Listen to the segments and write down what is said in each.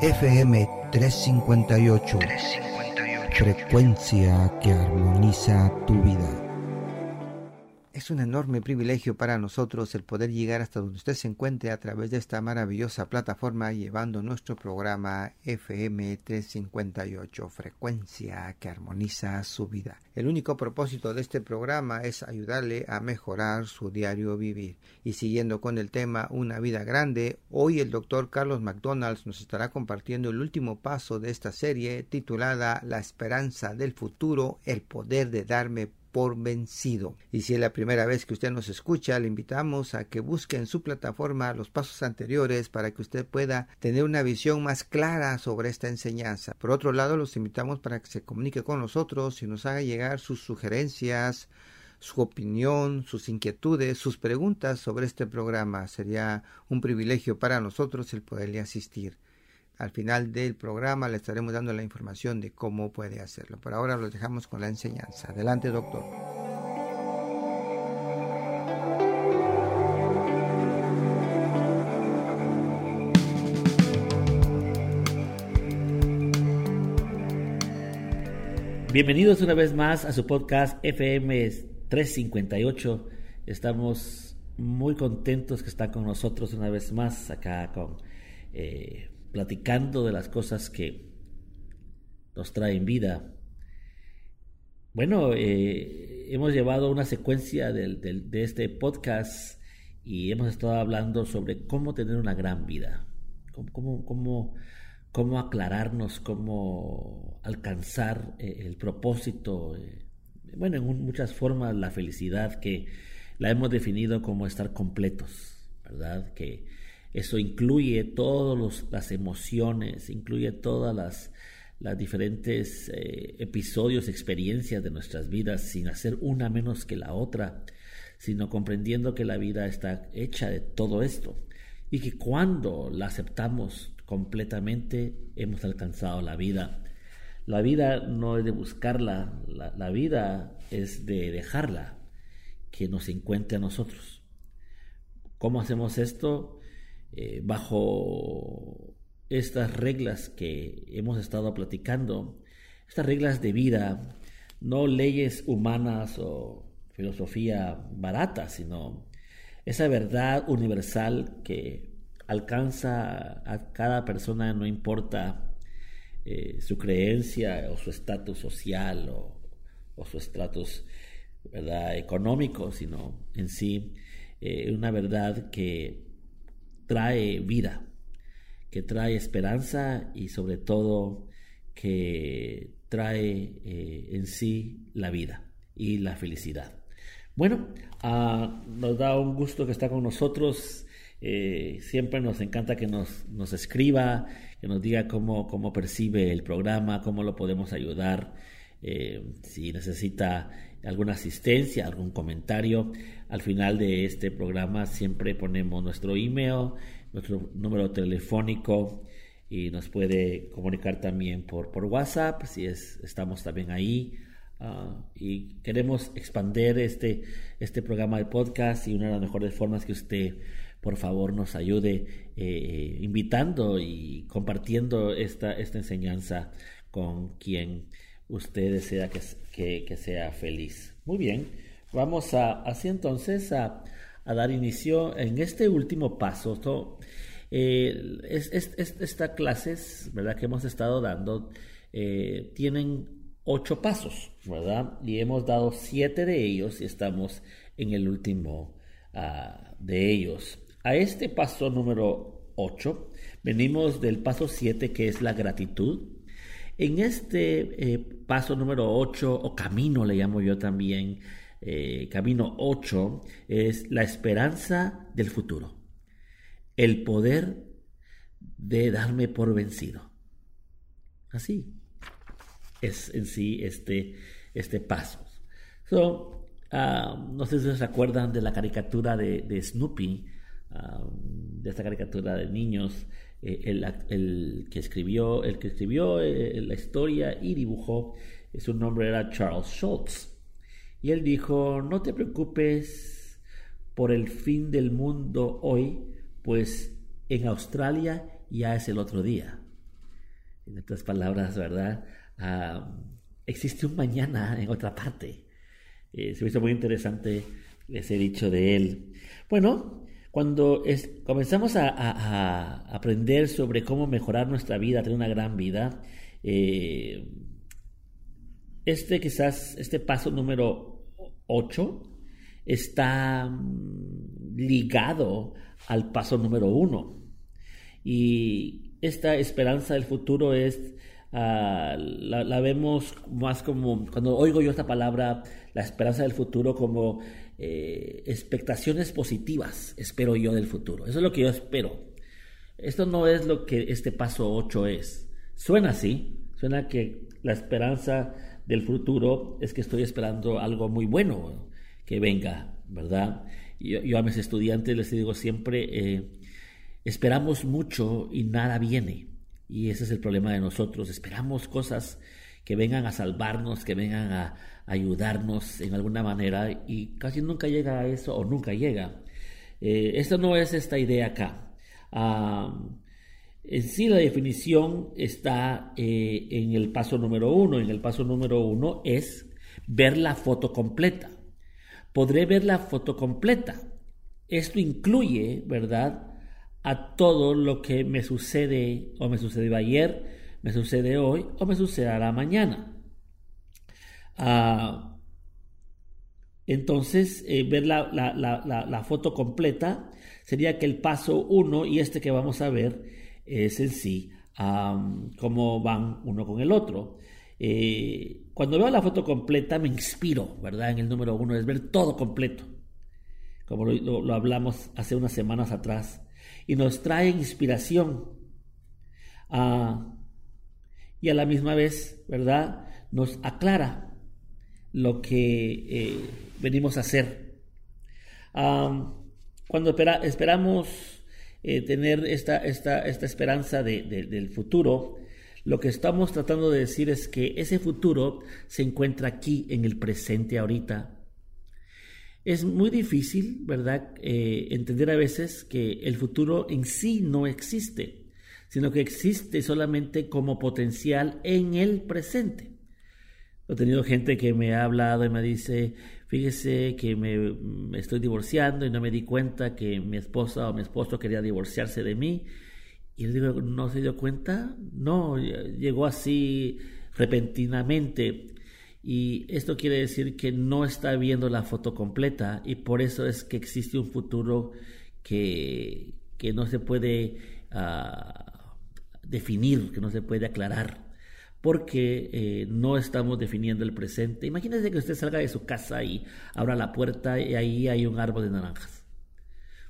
FM 358. 358. Frecuencia que armoniza tu vida. Es un enorme privilegio para nosotros el poder llegar hasta donde usted se encuentre a través de esta maravillosa plataforma llevando nuestro programa FM 358, frecuencia que armoniza su vida. El único propósito de este programa es ayudarle a mejorar su diario vivir. Y siguiendo con el tema Una vida grande, hoy el doctor Carlos McDonald's nos estará compartiendo el último paso de esta serie titulada La esperanza del futuro, el poder de darme por vencido. Y si es la primera vez que usted nos escucha, le invitamos a que busque en su plataforma los pasos anteriores para que usted pueda tener una visión más clara sobre esta enseñanza. Por otro lado, los invitamos para que se comunique con nosotros y nos haga llegar sus sugerencias, su opinión, sus inquietudes, sus preguntas sobre este programa. Sería un privilegio para nosotros el poderle asistir. Al final del programa le estaremos dando la información de cómo puede hacerlo. Por ahora los dejamos con la enseñanza. Adelante, doctor. Bienvenidos una vez más a su podcast FM 358. Estamos muy contentos que están con nosotros una vez más acá con eh, platicando de las cosas que nos traen vida. Bueno, eh, hemos llevado una secuencia de este podcast y hemos estado hablando sobre cómo tener una gran vida, cómo, cómo, cómo aclararnos, cómo alcanzar eh, el propósito, eh, bueno, en muchas formas la felicidad que la hemos definido como estar completos, ¿verdad? Que eso incluye todas las emociones, incluye todas las, las diferentes eh, episodios, experiencias de nuestras vidas, sin hacer una menos que la otra, sino comprendiendo que la vida está hecha de todo esto y que cuando la aceptamos completamente hemos alcanzado la vida. La vida no es de buscarla, la, la vida es de dejarla, que nos encuentre a nosotros. ¿Cómo hacemos esto? Eh, bajo estas reglas que hemos estado platicando, estas reglas de vida, no leyes humanas o filosofía barata, sino esa verdad universal que alcanza a cada persona, no importa eh, su creencia o su estatus social o, su estatus económico, sino en sí eh, una verdad que trae vida, que trae esperanza y sobre todo que trae eh, en sí la vida y la felicidad. Bueno, ah, nos da un gusto que está con nosotros. Eh, siempre nos encanta que nos, nos escriba, que nos diga cómo, cómo, percibe el programa, cómo lo podemos ayudar, eh, si necesita alguna asistencia, algún comentario. Al final de este programa siempre ponemos nuestro email, nuestro número telefónico y nos puede comunicar también por, por WhatsApp si es, estamos también ahí. Ah, y queremos expandir este, este programa de podcast y una de las mejores formas que usted por favor nos ayude eh, invitando y compartiendo esta, esta enseñanza con quien usted desea que, que, sea feliz. Muy bien, vamos a, así entonces a, dar inicio en este último paso. Eh, esta clases, ¿verdad? Que hemos estado dando, eh, tienen ocho pasos, ¿verdad? Y hemos dado siete de ellos y estamos en el último ah, de ellos. A este paso número ocho, venimos del paso siete que es la gratitud. En este eh, paso número 8, o camino le llamo yo también, eh, camino 8, es la esperanza del futuro. El poder de darme por vencido. Así es en sí este, este paso. Ah, no sé si se acuerdan de la caricatura de, Snoopy, ah, de esta caricatura de niños eh, el, que escribió, el que escribió eh, la historia y dibujó, eh, su nombre era Charles Schultz. Y él dijo, no te preocupes por el fin del mundo hoy, pues en Australia ya es el otro día. En otras palabras, ¿verdad? Existe un mañana en otra parte. Se me hizo muy interesante ese dicho de él. Bueno, cuando comenzamos a, aprender sobre cómo mejorar nuestra vida, tener una gran vida, eh, este quizás, este paso número 8 está mm, ligado al paso número 1. Y esta esperanza del futuro es Ah, la, vemos más como, cuando oigo yo esta palabra, la esperanza del futuro, como eh, expectaciones positivas, espero yo del futuro. Eso es lo que yo espero. Esto no es lo que este paso 8 es. Suena así, suena que la esperanza del futuro es que estoy esperando algo muy bueno que venga, ¿verdad? Yo, a mis estudiantes les digo siempre, eh, esperamos mucho y nada viene. Y ese es el problema de nosotros. Esperamos cosas que vengan a salvarnos, que vengan a ayudarnos en alguna manera y casi nunca llega a eso o nunca llega. Eh, esto no es esta idea acá. en sí la definición está eh, en el paso número uno. En el paso número uno es ver la foto completa. Podré ver la foto completa. Esto incluye, ¿verdad? a todo lo que me sucede o me sucedió ayer, me sucede hoy o me sucederá mañana. Ah, entonces, eh, ver la, foto completa sería que el paso uno y este que vamos a ver es en sí cómo van uno con el otro. Eh, cuando veo la foto completa me inspiro, ¿verdad? En el número uno es ver todo completo, como lo hablamos hace unas semanas atrás y nos trae inspiración. Ah, y a la misma vez, ¿verdad? Nos aclara lo que eh, venimos a hacer. cuando esperamos eh, tener esta, esta, esta esperanza del futuro, lo que estamos tratando de decir es que ese futuro se encuentra aquí en el presente ahorita es muy difícil, ¿verdad?, eh, entender a veces que el futuro en sí no existe, sino que existe solamente como potencial en el presente. He tenido gente que me ha hablado y me dice, fíjese que me, estoy divorciando y no me di cuenta que mi esposa o mi esposo quería divorciarse de mí. Y le digo, ¿no se dio cuenta? No, llegó así repentinamente. Y esto quiere decir que no está viendo la foto completa y por eso es que existe un futuro que, que no se puede ah, definir, que no se puede aclarar, porque eh, no estamos definiendo el presente. Imagínese que usted salga de su casa y abra la puerta y ahí hay un árbol de naranjas.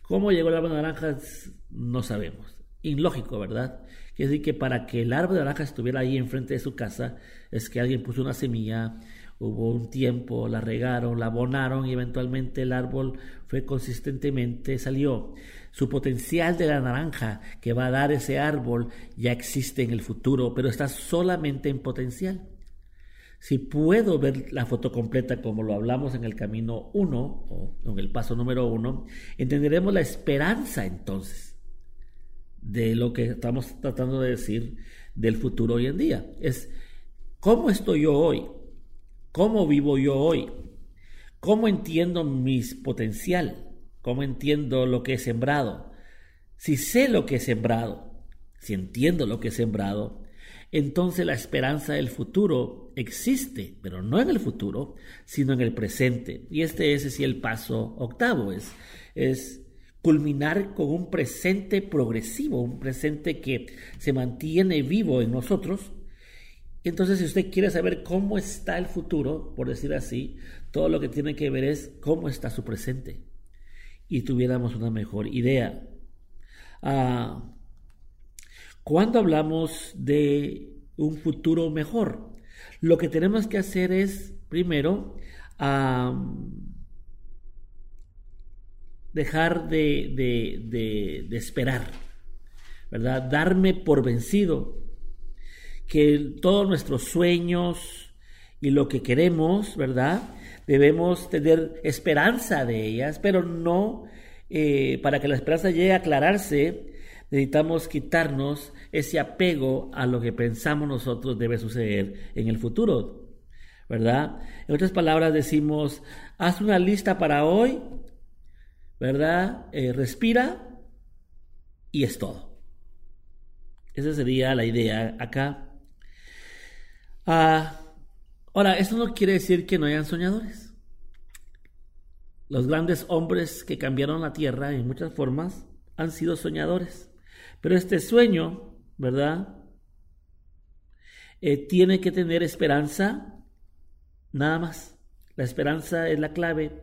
¿Cómo llegó el árbol de naranjas? No sabemos. Ilógico, ¿verdad? Quiere decir que para que el árbol de naranja estuviera ahí enfrente de su casa, es que alguien puso una semilla, hubo un tiempo, la regaron, la abonaron y eventualmente el árbol fue consistentemente, salió. Su potencial de la naranja que va a dar ese árbol ya existe en el futuro, pero está solamente en potencial. Si puedo ver la foto completa como lo hablamos en el camino 1 o en el paso número 1, entenderemos la esperanza entonces de lo que estamos tratando de decir del futuro hoy en día. Es cómo estoy yo hoy, cómo vivo yo hoy, cómo entiendo mi potencial, cómo entiendo lo que he sembrado. Si sé lo que he sembrado, si entiendo lo que he sembrado, entonces la esperanza del futuro existe, pero no en el futuro, sino en el presente. Y este es así el paso octavo, es, es culminar con un presente progresivo, un presente que se mantiene vivo en nosotros. Entonces, si usted quiere saber cómo está el futuro, por decir así, todo lo que tiene que ver es cómo está su presente. Y tuviéramos una mejor idea. Ah, cuando hablamos de un futuro mejor, lo que tenemos que hacer es, primero, dejar de, esperar, ¿verdad? Darme por vencido, que todos nuestros sueños y lo que queremos, ¿verdad? Debemos tener esperanza de ellas, pero no, eh, para que la esperanza llegue a aclararse, necesitamos quitarnos ese apego a lo que pensamos nosotros debe suceder en el futuro, ¿verdad? En otras palabras decimos, haz una lista para hoy, ¿verdad? Eh, respira y es todo. Esa sería la idea acá. Ah, ahora, eso no quiere decir que no hayan soñadores. Los grandes hombres que cambiaron la tierra en muchas formas han sido soñadores. Pero este sueño, ¿verdad? Eh, tiene que tener esperanza, nada más. La esperanza es la clave,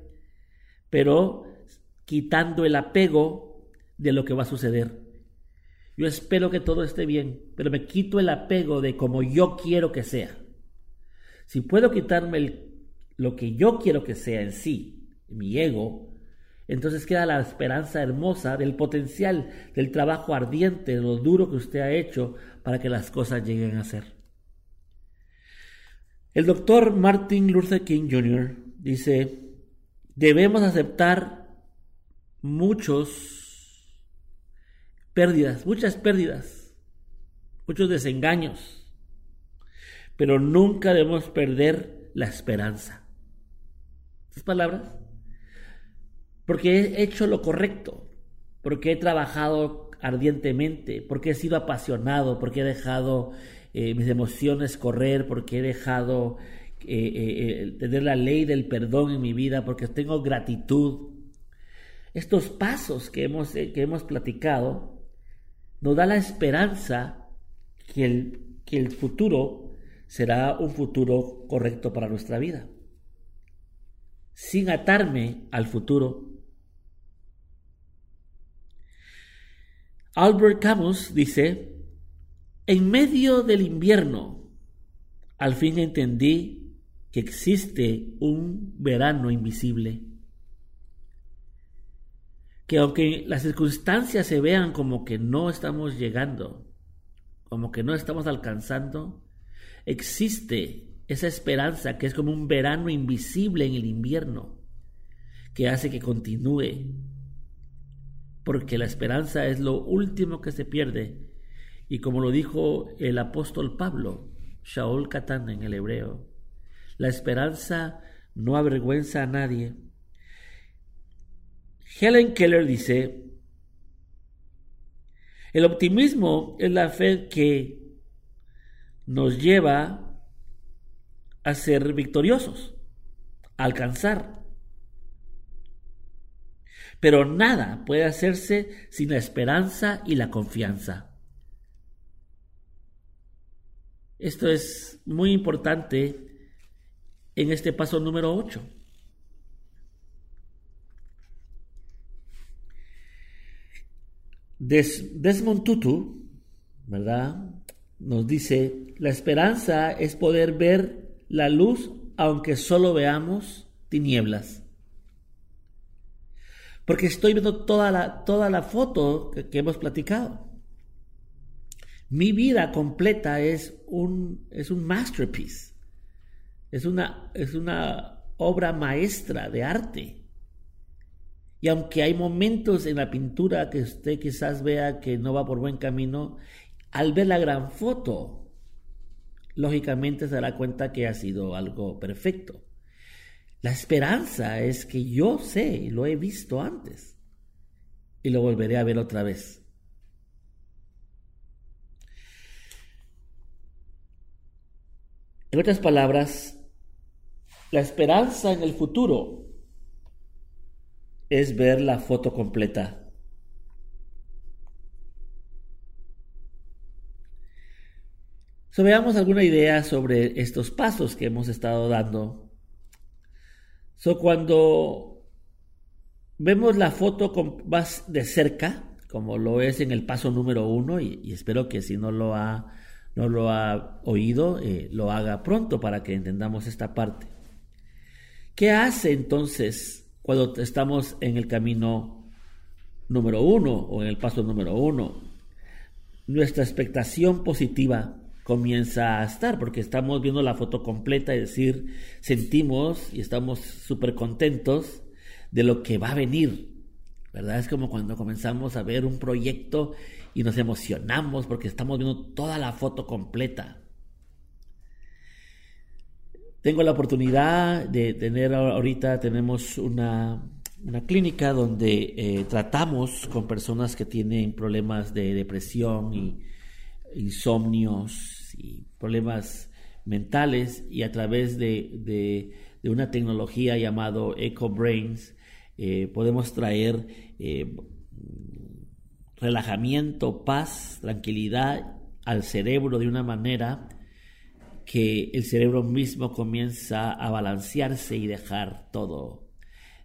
pero quitando el apego de lo que va a suceder. Yo espero que todo esté bien, pero me quito el apego de como yo quiero que sea. Si puedo quitarme lo que yo quiero que sea en sí, mi ego, entonces queda la esperanza hermosa del potencial, del trabajo ardiente, de lo duro que usted ha hecho para que las cosas lleguen a ser. El doctor Martin Luther King Jr. dice, debemos aceptar muchos pérdidas, muchas pérdidas, muchos desengaños, pero nunca debemos perder la esperanza. ¿Estas palabras? porque he hecho lo correcto, porque he trabajado ardientemente, porque he sido apasionado, porque he dejado eh, mis emociones correr, porque he dejado eh, eh, tener la ley del perdón en mi vida, porque tengo gratitud. Estos pasos que hemos, que hemos platicado nos da la esperanza que el, que el futuro será un futuro correcto para nuestra vida. Sin atarme al futuro, Albert Camus dice, en medio del invierno, al fin entendí que existe un verano invisible. Que aunque las circunstancias se vean como que no estamos llegando, como que no estamos alcanzando, existe esa esperanza que es como un verano invisible en el invierno, que hace que continúe porque la esperanza es lo último que se pierde. Y como lo dijo el apóstol Pablo, Shaul Katán en el hebreo, la esperanza no avergüenza a nadie. Helen Keller dice, el optimismo es la fe que nos lleva a ser victoriosos, a alcanzar. Pero nada puede hacerse sin la esperanza y la confianza. Esto es muy importante en este paso número 8. Desmond Tutu, ¿verdad? Nos dice, la esperanza es poder ver la luz aunque solo veamos tinieblas porque estoy viendo toda la, toda la foto que, hemos platicado. Mi vida completa es un, es un masterpiece, es una, es una obra maestra de arte. Y aunque hay momentos en la pintura que usted quizás vea que no va por buen camino, al ver la gran foto, lógicamente se dará cuenta que ha sido algo perfecto. La esperanza es que yo sé, lo he visto antes y lo volveré a ver otra vez. En otras palabras, la esperanza en el futuro es ver la foto completa. So, veamos alguna idea sobre estos pasos que hemos estado dando So, cuando vemos la foto más de cerca, como lo es en el paso número uno, y, espero que si no lo ha, no lo ha oído, eh, lo haga pronto para que entendamos esta parte. ¿Qué hace entonces cuando estamos en el camino número uno o en el paso número uno? Nuestra expectación positiva comienza a estar, porque estamos viendo la foto completa, es decir, sentimos y estamos súper contentos de lo que va a venir, ¿verdad? Es como cuando comenzamos a ver un proyecto y nos emocionamos porque estamos viendo toda la foto completa. Tengo la oportunidad de tener ahorita, tenemos una, clínica donde eh, tratamos con personas que tienen problemas de depresión y insomnios y problemas mentales y a través de, una tecnología llamado EcoBrains eh, podemos traer eh, relajamiento, paz, tranquilidad al cerebro de una manera que el cerebro mismo comienza a balancearse y dejar todo,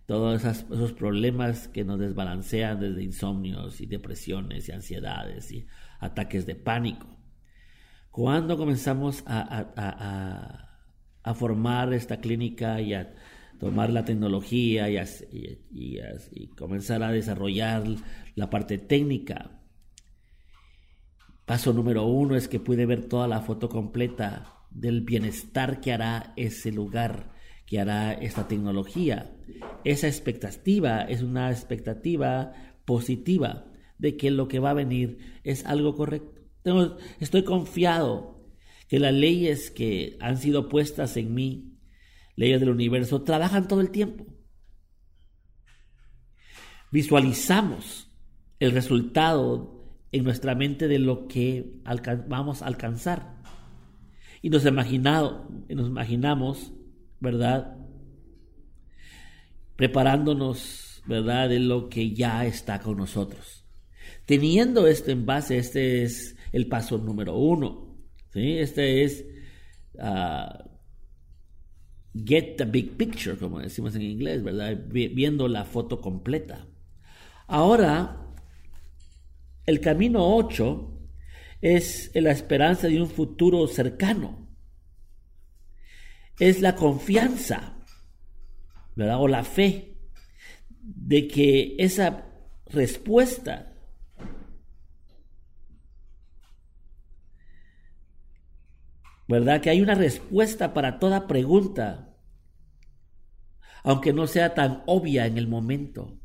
todos esos problemas que nos desbalancean desde insomnios y depresiones y ansiedades y ataques de pánico. Cuando comenzamos a, formar esta clínica y a tomar la tecnología y, comenzar a desarrollar la parte técnica, paso número uno es que puede ver toda la foto completa del bienestar que hará ese lugar, que hará esta tecnología. Esa expectativa es una expectativa positiva de que lo que va a venir es algo correcto estoy confiado que las leyes que han sido puestas en mí, leyes del universo, trabajan todo el tiempo. Visualizamos el resultado en nuestra mente de lo que vamos a alcanzar. Y nos, imaginado, nos imaginamos, ¿verdad? Preparándonos, ¿verdad? De lo que ya está con nosotros. Teniendo esto en base, este es el paso número uno. ¿sí? Este es uh, get the big picture, como decimos en inglés, ¿verdad? Viendo la foto completa. Ahora, el camino 8 es la esperanza de un futuro cercano. Es la confianza, ¿verdad? O la fe de que esa respuesta ¿verdad? Que hay una respuesta para toda pregunta, aunque no sea tan obvia en el momento.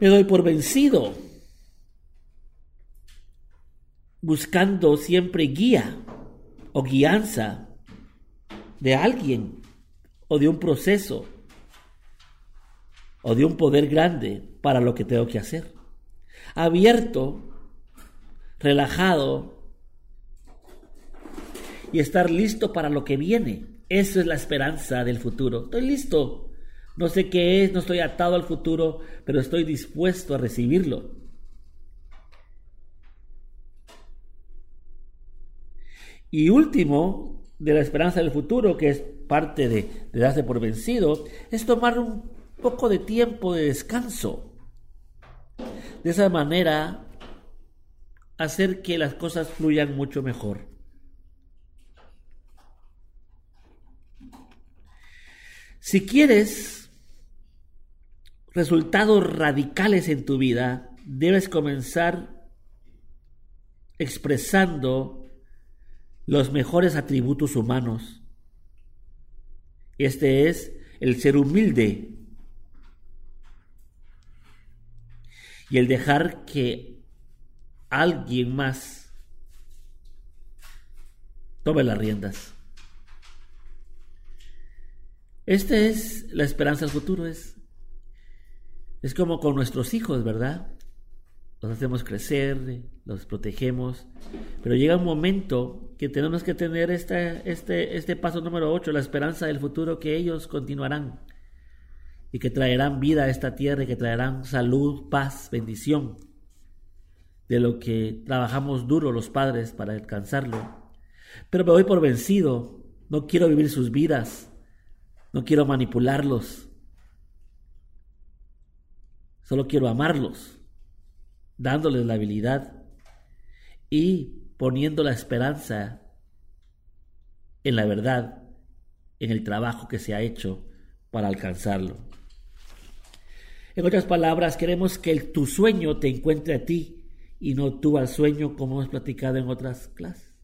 Me doy por vencido, buscando siempre guía o guianza de alguien o de un proceso o de un poder grande para lo que tengo que hacer. Abierto, relajado, y estar listo para lo que viene. Eso es la esperanza del futuro. Estoy listo. No sé qué es, no estoy atado al futuro, pero estoy dispuesto a recibirlo. Y último, de la esperanza del futuro, que es parte de, de darse por vencido, es tomar un poco de tiempo de descanso. De esa manera, hacer que las cosas fluyan mucho mejor. Si quieres resultados radicales en tu vida, debes comenzar expresando los mejores atributos humanos. Este es el ser humilde y el dejar que alguien más tome las riendas. Esta es la esperanza del futuro, es, es como con nuestros hijos, ¿verdad? Los hacemos crecer, los protegemos, pero llega un momento que tenemos que tener este, este, este paso número 8, la esperanza del futuro, que ellos continuarán y que traerán vida a esta tierra y que traerán salud, paz, bendición, de lo que trabajamos duro los padres para alcanzarlo. Pero me voy por vencido, no quiero vivir sus vidas, no quiero manipularlos. Solo quiero amarlos, dándoles la habilidad y poniendo la esperanza en la verdad, en el trabajo que se ha hecho para alcanzarlo. En otras palabras, queremos que tu sueño te encuentre a ti y no tú al sueño como hemos platicado en otras clases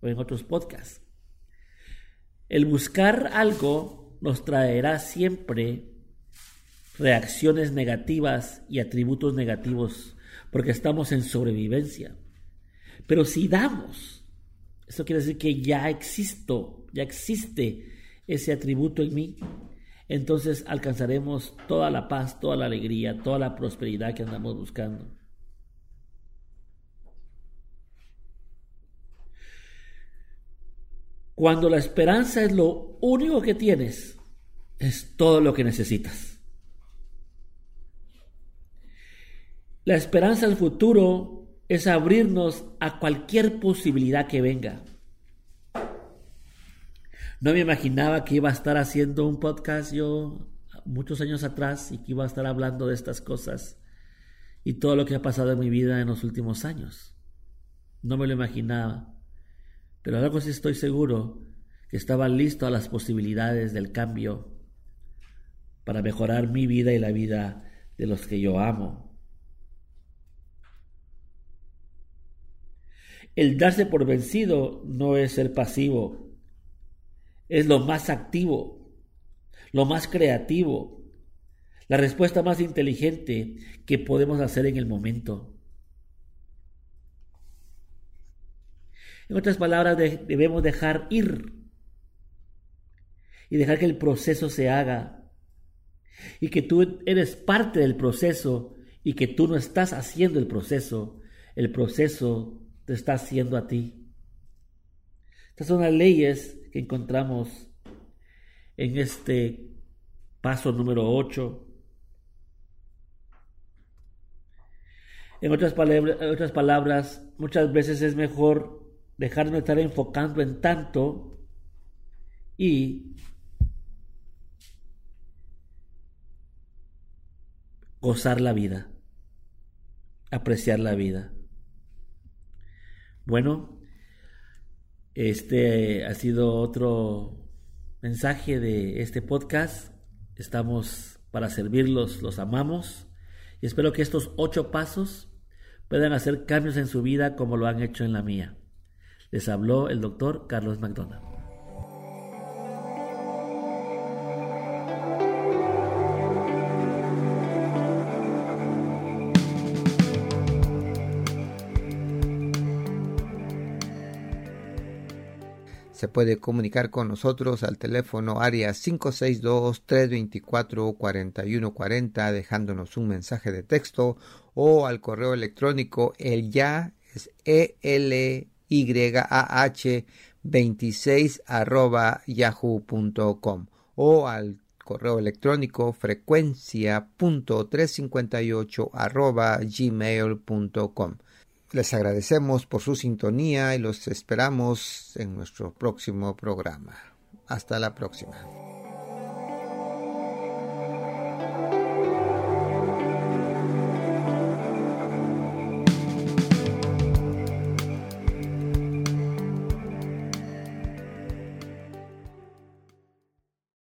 o en otros podcasts. El buscar algo nos traerá siempre reacciones negativas y atributos negativos porque estamos en sobrevivencia. Pero si damos, eso quiere decir que ya existo, ya existe ese atributo en mí, entonces alcanzaremos toda la paz, toda la alegría, toda la prosperidad que andamos buscando. Cuando la esperanza es lo único que tienes, es todo lo que necesitas. La esperanza al futuro es abrirnos a cualquier posibilidad que venga. No me imaginaba que iba a estar haciendo un podcast yo muchos años atrás y que iba a estar hablando de estas cosas y todo lo que ha pasado en mi vida en los últimos años. No me lo imaginaba. Pero algo sí estoy seguro que estaba listo a las posibilidades del cambio para mejorar mi vida y la vida de los que yo amo. El darse por vencido no es ser pasivo, es lo más activo, lo más creativo, la respuesta más inteligente que podemos hacer en el momento. En otras palabras, debemos dejar ir y dejar que el proceso se haga y que tú eres parte del proceso y que tú no estás haciendo el proceso, el proceso te está haciendo a ti. Estas son las leyes que encontramos en este paso número 8. En otras, palabras, otras palabras, muchas veces es mejor dejar de estar enfocando en tanto y gozar la vida, apreciar la vida. Bueno, este ha sido otro mensaje de este podcast. Estamos para servirlos, los amamos y espero que estos ocho pasos puedan hacer cambios en su vida como lo han hecho en la mía. Les habló el doctor Carlos McDonald. Se puede comunicar con nosotros al teléfono área 562-324-4140 dejándonos un mensaje de texto o al correo electrónico el ya es el yah26 arroba yahoo.com o al correo electrónico frecuencia.358 arroba gmail.com. Les agradecemos por su sintonía y los esperamos en nuestro próximo programa. Hasta la próxima.